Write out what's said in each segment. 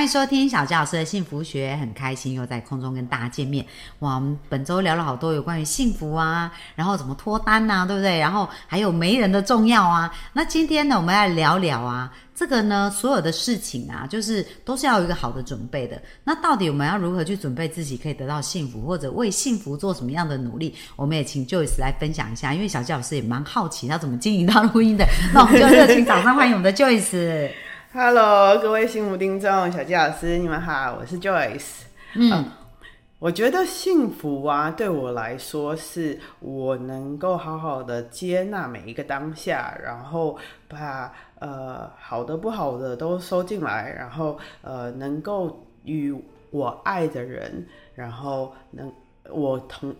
欢迎收听小纪老师的幸福学，很开心又在空中跟大家见面。哇，我们本周聊了好多有关于幸福啊，然后怎么脱单呐、对不对？然后还有媒人的重要啊。那今天呢，我们来聊聊啊，这个呢，所有的事情啊，就是都是要有一个好的准备的。那到底我们要如何去准备自己可以得到幸福，或者为幸福做什么样的努力？我们也请 Joyce 来分享一下，因为小纪老师也蛮好奇他怎么经营到婚姻的。那我们就热情掌声欢迎我们的 Joyce。Hello，各位幸福听众，小纪老师，你们好，我是 Joyce。嗯，我觉得幸福啊，对我来说是我能够好好的接纳每一个当下，然后把呃好的不好的都收进来，然后呃能够与我爱的人，然后能我同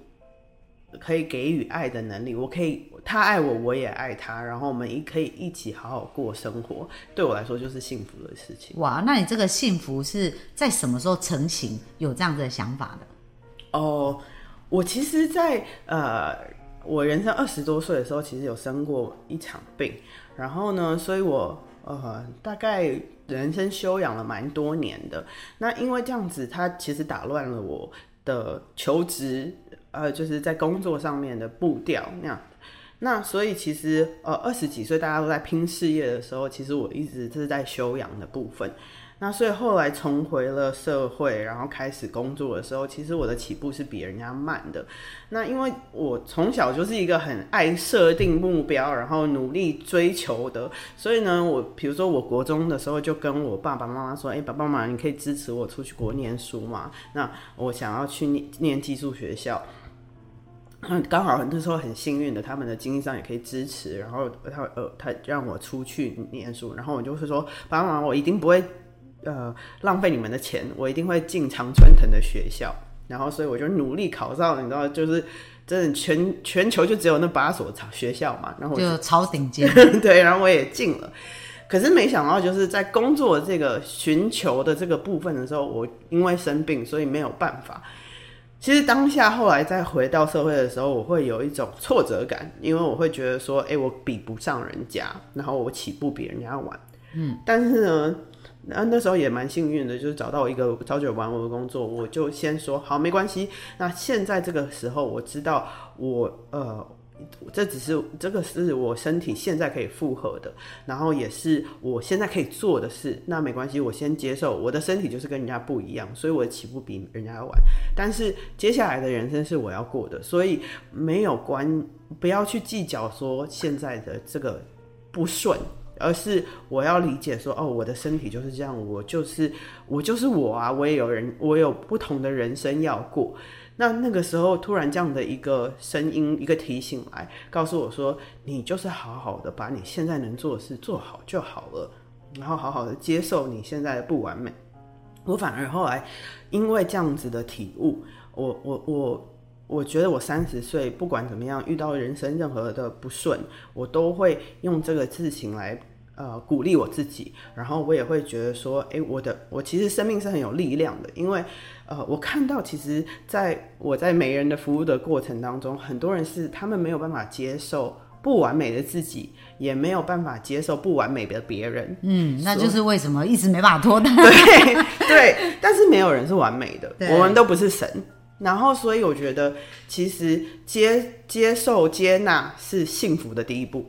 可以给予爱的能力，我可以他爱我，我也爱他，然后我们一可以一起好好过生活，对我来说就是幸福的事情。哇，那你这个幸福是在什么时候成型，有这样子的想法的？哦，我其实在，呃，我人生二十多岁的时候，其实有生过一场病，然后呢，所以我呃大概人生休养了蛮多年的。那因为这样子，他其实打乱了我的求职，呃，就是在工作上面的步调那样。那所以其实呃二十几岁大家都在拼事业的时候，其实我一直是在修养的部分。那所以后来重回了社会，然后开始工作的时候，其实我的起步是比人家慢的。那因为我从小就是一个很爱设定目标，然后努力追求的，所以呢，我比如说我国中的时候就跟我爸爸妈妈说：“哎、爸爸妈妈，你可以支持我出去国念书吗？那我想要去念念寄宿学校。”嗯，刚好那时候很幸运的，他们的经济上也可以支持，然后他呃他让我出去念书，然后我就是说，爸爸妈妈，我一定不会呃浪费你们的钱，我一定会进常春藤的学校，然后所以我就努力考上，你知道，就是真的全全球就只有那八所学校嘛，然后我就超顶尖。对，然后我也进了。可是没想到，就是在工作这个寻求的这个部分的时候，我因为生病，所以没有办法。其实当下后来再回到社会的时候，我会有一种挫折感，因为我会觉得说，哎、我比不上人家，然后我起步比人家晚。嗯，但是呢，那那时候也蛮幸运的，就是找到一个朝九晚五的工作，我就先说好，没关系。那现在这个时候，我知道我呃。这只是这个是我身体现在可以负荷的，然后也是我现在可以做的事。那没关系，我先接受我的身体就是跟人家不一样，所以我起步比人家要晚。但是接下来的人生是我要过的，所以没有关，不要去计较说现在的这个不顺，而是我要理解说，哦，我的身体就是这样，我就是我就是我啊，我也有人，我有不同的人生要过。那那个时候，突然这样的一个声音，一个提醒来告诉我说：“你就是好好的把你现在能做的事做好就好了，然后好好的接受你现在的不完美。”我反而后来因为这样子的体悟，我我我我觉得我三十岁不管怎么样，遇到人生任何的不顺，我都会用这个事情来。呃，鼓励我自己，然后我也会觉得说，诶，我的我其实生命是很有力量的，因为呃，我看到其实在我在媒人的服务的过程当中，很多人是他们没有办法接受不完美的自己，也没有办法接受不完美的别人。嗯，那就是为什么一直没办法脱单。对对，但是没有人是完美的，我们都不是神。然后，所以我觉得，其实接接受、接纳是幸福的第一步。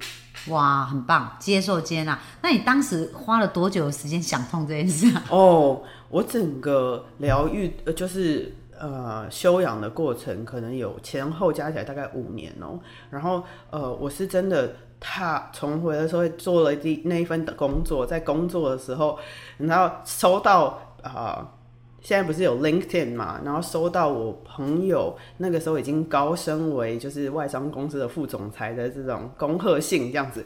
哇，很棒，接受接纳。那你当时花了多久的时间想通这件事啊？哦，我整个疗愈呃，就是呃休养的过程，可能有前后加起来大概五年哦。然后呃，我是真的踏重回的时候做了第那一份的工作，在工作的时候，然后收到啊。现在不是有 LinkedIn 嘛，然后收到我朋友那个时候已经高升为就是外商公司的副总裁的这种恭贺信这样子，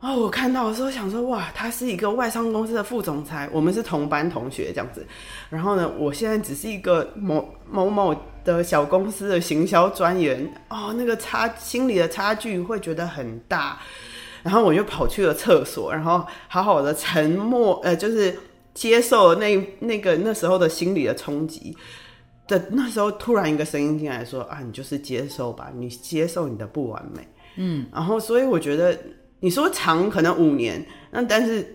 哦，我看到的时候想说，哇，他是一个外商公司的副总裁，我们是同班同学这样子。然后呢，我现在只是一个某某某的小公司的行销专员，哦，那个差心理的差距会觉得很大。然后我就跑去了厕所，然后好好的沉默，呃，就是接受那那个那时候的心理的冲击。的那时候，突然一个声音进来说：“啊，你就是接受吧，你接受你的不完美。”嗯，然后所以我觉得你说长可能五年，那但是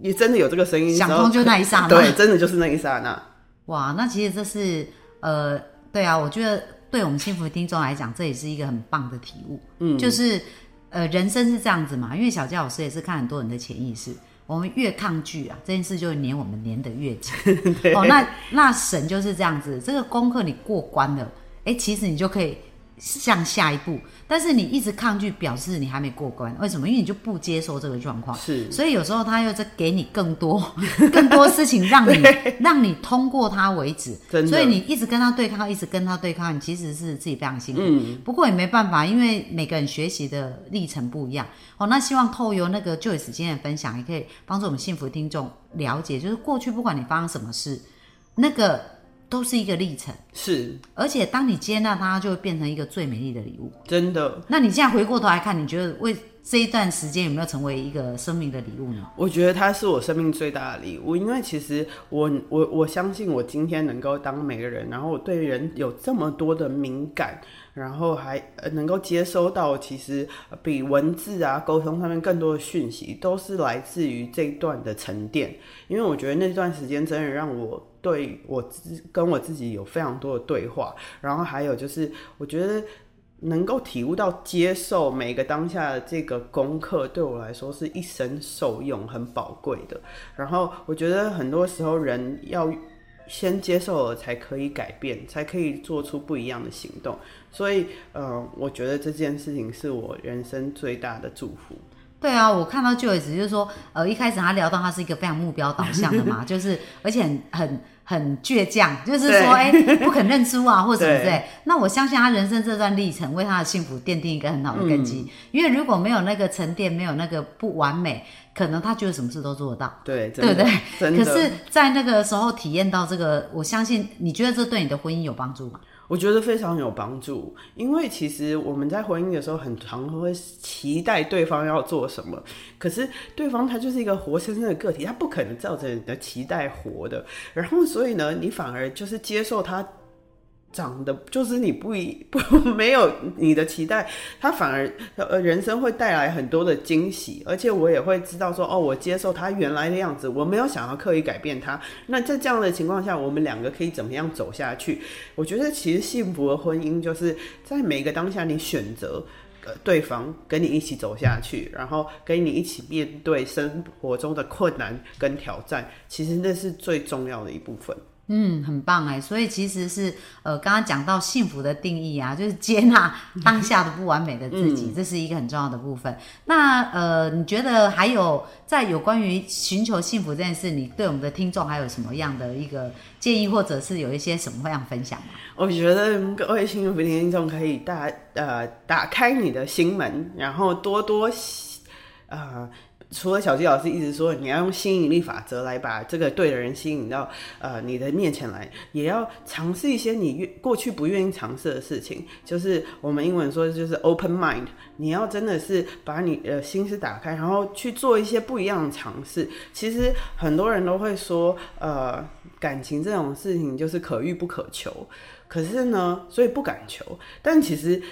也真的有这个声音，想通就那一刹那，对，真的就是那一刹那。哇，那其实这是呃，对啊，我觉得对我们幸福听众来讲，这也是一个很棒的体悟。嗯，就是呃，人生是这样子嘛，因为小佳老师也是看很多人的潜意识。我们越抗拒啊，这件事就会黏我们黏得越紧。哦，那那神就是这样子，这个功课你过关了，哎，其实你就可以。向下一步，但是你一直抗拒，表示你还没过关。为什么？因为你就不接受这个状况。是，所以有时候他又在给你更多、更多事情，让你 让你通过他为止。所以你一直跟他对抗，一直跟他对抗，你其实是自己非常辛苦。嗯。不过也没办法，因为每个人学习的历程不一样。哦，那希望透由那个 Joyce 今天的分享，也可以帮助我们幸福听众了解，就是过去不管你发生什么事，那个。都是一个历程，是，而且当你接纳它，就会变成一个最美丽的礼物。真的？那你现在回过头来看，你觉得为这一段时间有没有成为一个生命的礼物呢？我觉得它是我生命最大的礼物，因为其实我我我相信我今天能够当每个人，然后我对人有这么多的敏感。然后还能够接收到，其实比文字啊沟通上面更多的讯息，都是来自于这一段的沉淀。因为我觉得那段时间真的让我对我自跟我自己有非常多的对话。然后还有就是，我觉得能够体悟到接受每个当下的这个功课，对我来说是一生受用、很宝贵的。然后我觉得很多时候人要。先接受了，才可以改变，才可以做出不一样的行动。所以，呃，我觉得这件事情是我人生最大的祝福。对啊，我看到 Joyce 就是说，呃，一开始他聊到他是一个非常目标导向的嘛，就是而且很很倔强，就是说，哎，不肯认输啊，或者什么之类。那我相信他人生这段历程为他的幸福奠定一个很好的根基。因为如果没有那个沉淀，没有那个不完美，可能他觉得什么事都做得到。对，对不对？可是，在那个时候体验到这个，我相信你觉得这对你的婚姻有帮助吗？我觉得非常有帮助，因为其实我们在婚姻的时候，很常会期待对方要做什么，可是对方他就是一个活生生的个体，他不可能照着你的期待活的，然后所以呢，你反而就是接受他。长得就是你不一不 没有你的期待，他反而呃人生会带来很多的惊喜，而且我也会知道说哦，我接受他原来的样子，我没有想要刻意改变他。那在这样的情况下，我们两个可以怎么样走下去？我觉得其实幸福的婚姻就是在每一个当下，你选择呃对方跟你一起走下去，然后跟你一起面对生活中的困难跟挑战，其实那是最重要的一部分。嗯，很棒哎，所以其实是呃，刚刚讲到幸福的定义啊，就是接纳当下的不完美的自己，这是一个很重要的部分。那呃，你觉得还有在有关于寻求幸福这件事，你对我们的听众还有什么样的一个建议，或者是有一些什么样分享吗？我觉得各位幸福听众可以大呃打开你的心门，然后多多呃。除了小鸡老师一直说你要用吸引力法则来把这个对的人吸引到呃你的面前来，也要尝试一些你愿过去不愿意尝试的事情，就是我们英文说就是 open mind，你要真的是把你的心思打开，然后去做一些不一样的尝试。其实很多人都会说，呃，感情这种事情就是可遇不可求，可是呢，所以不敢求，但其实。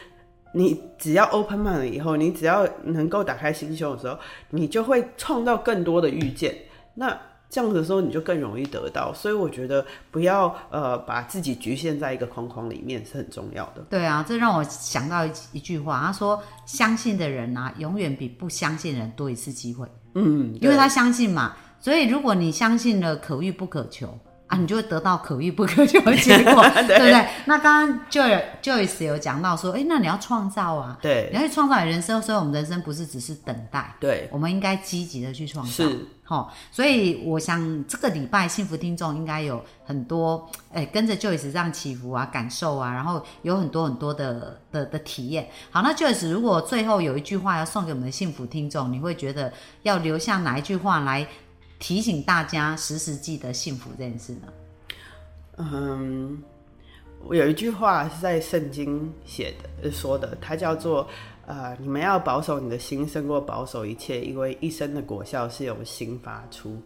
你只要 open mind 了以后，你只要能够打开心胸的时候，你就会创造更多的遇见。那这样子的时候，你就更容易得到。所以我觉得不要呃把自己局限在一个框框里面是很重要的。对啊，这让我想到一一句话，他说：“相信的人啊，永远比不相信人多一次机会。”嗯，因为他相信嘛。所以如果你相信了，可遇不可求。啊，你就会得到可遇不可求的结果，对不对？那刚刚 Joy Joyce 有讲到说，哎，那你要创造啊，对，你要去创造你人生，所以我们人生不是只是等待，对，我们应该积极的去创造，是，好，所以我想这个礼拜幸福听众应该有很多，哎，跟着 Joyce 这样起伏啊，感受啊，然后有很多很多的的的体验。好，那 Joyce 如果最后有一句话要送给我们的幸福听众，你会觉得要留下哪一句话来？提醒大家时时记得幸福这件事呢？嗯，我有一句话是在圣经写的说的，它叫做呃，你们要保守你的心胜过保守一切，因为一生的果效是由心发出。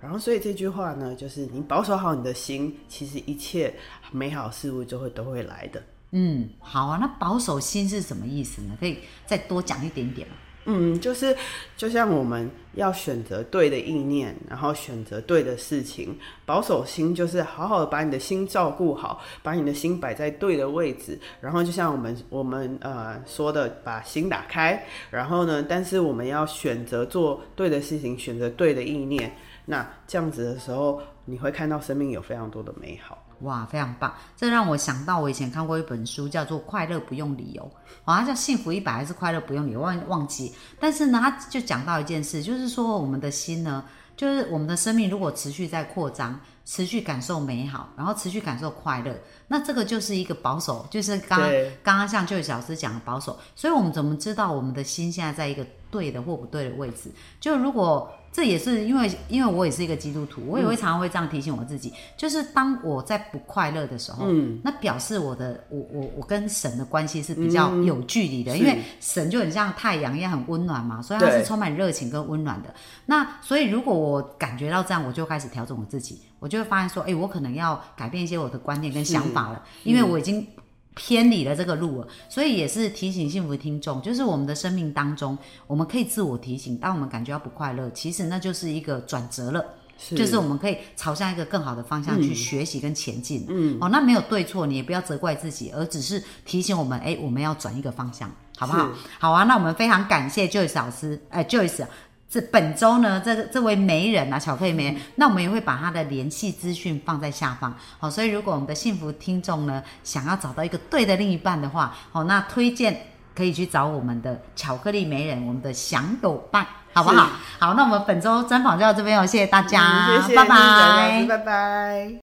然后，所以这句话呢，就是你保守好你的心，其实一切美好事物就会都会来的。嗯，好啊。那保守心是什么意思呢？可以再多讲一点点吗？嗯，就是就像我们要选择对的意念，然后选择对的事情。保守心就是好好的把你的心照顾好，把你的心摆在对的位置。然后就像我们我们呃说的，把心打开。然后呢，但是我们要选择做对的事情，选择对的意念。那这样子的时候，你会看到生命有非常多的美好。哇，非常棒！这让我想到我以前看过一本书，叫做《快乐不用理由》，好像叫《幸福一百》还是《快乐不用理由》，忘忘记。但是呢，他就讲到一件事，就是说我们的心呢，就是我们的生命如果持续在扩张，持续感受美好，然后持续感受快乐，那这个就是一个保守，就是刚刚刚像就是老师讲的保守。所以我们怎么知道我们的心现在在一个对的或不对的位置？就如果。这也是因为，因为我也是一个基督徒，我也会常常会这样提醒我自己，就是当我在不快乐的时候，嗯，那表示我的我我我跟神的关系是比较有距离的，因为神就很像太阳一样很温暖嘛，所以它是充满热情跟温暖的。那所以如果我感觉到这样，我就开始调整我自己，我就会发现说，哎，我可能要改变一些我的观念跟想法了，因为我已经。偏离了这个路了，所以也是提醒幸福听众，就是我们的生命当中，我们可以自我提醒，当我们感觉到不快乐，其实那就是一个转折了，就是我们可以朝向一个更好的方向去学习跟前进。嗯，哦，那没有对错，你也不要责怪自己，而只是提醒我们，哎，我们要转一个方向，好不好？好啊，那我们非常感谢 Joyce 老师，哎，Joyce。这本周呢，这个这位媒人啊，巧克力媒人，那我们也会把他的联系资讯放在下方。好，所以如果我们的幸福听众呢，想要找到一个对的另一半的话，好，那推荐可以去找我们的巧克力媒人，我们的享有伴，好不好？好，那我们本周专访就到这边哦，谢谢大家，谢谢，拜拜，拜拜。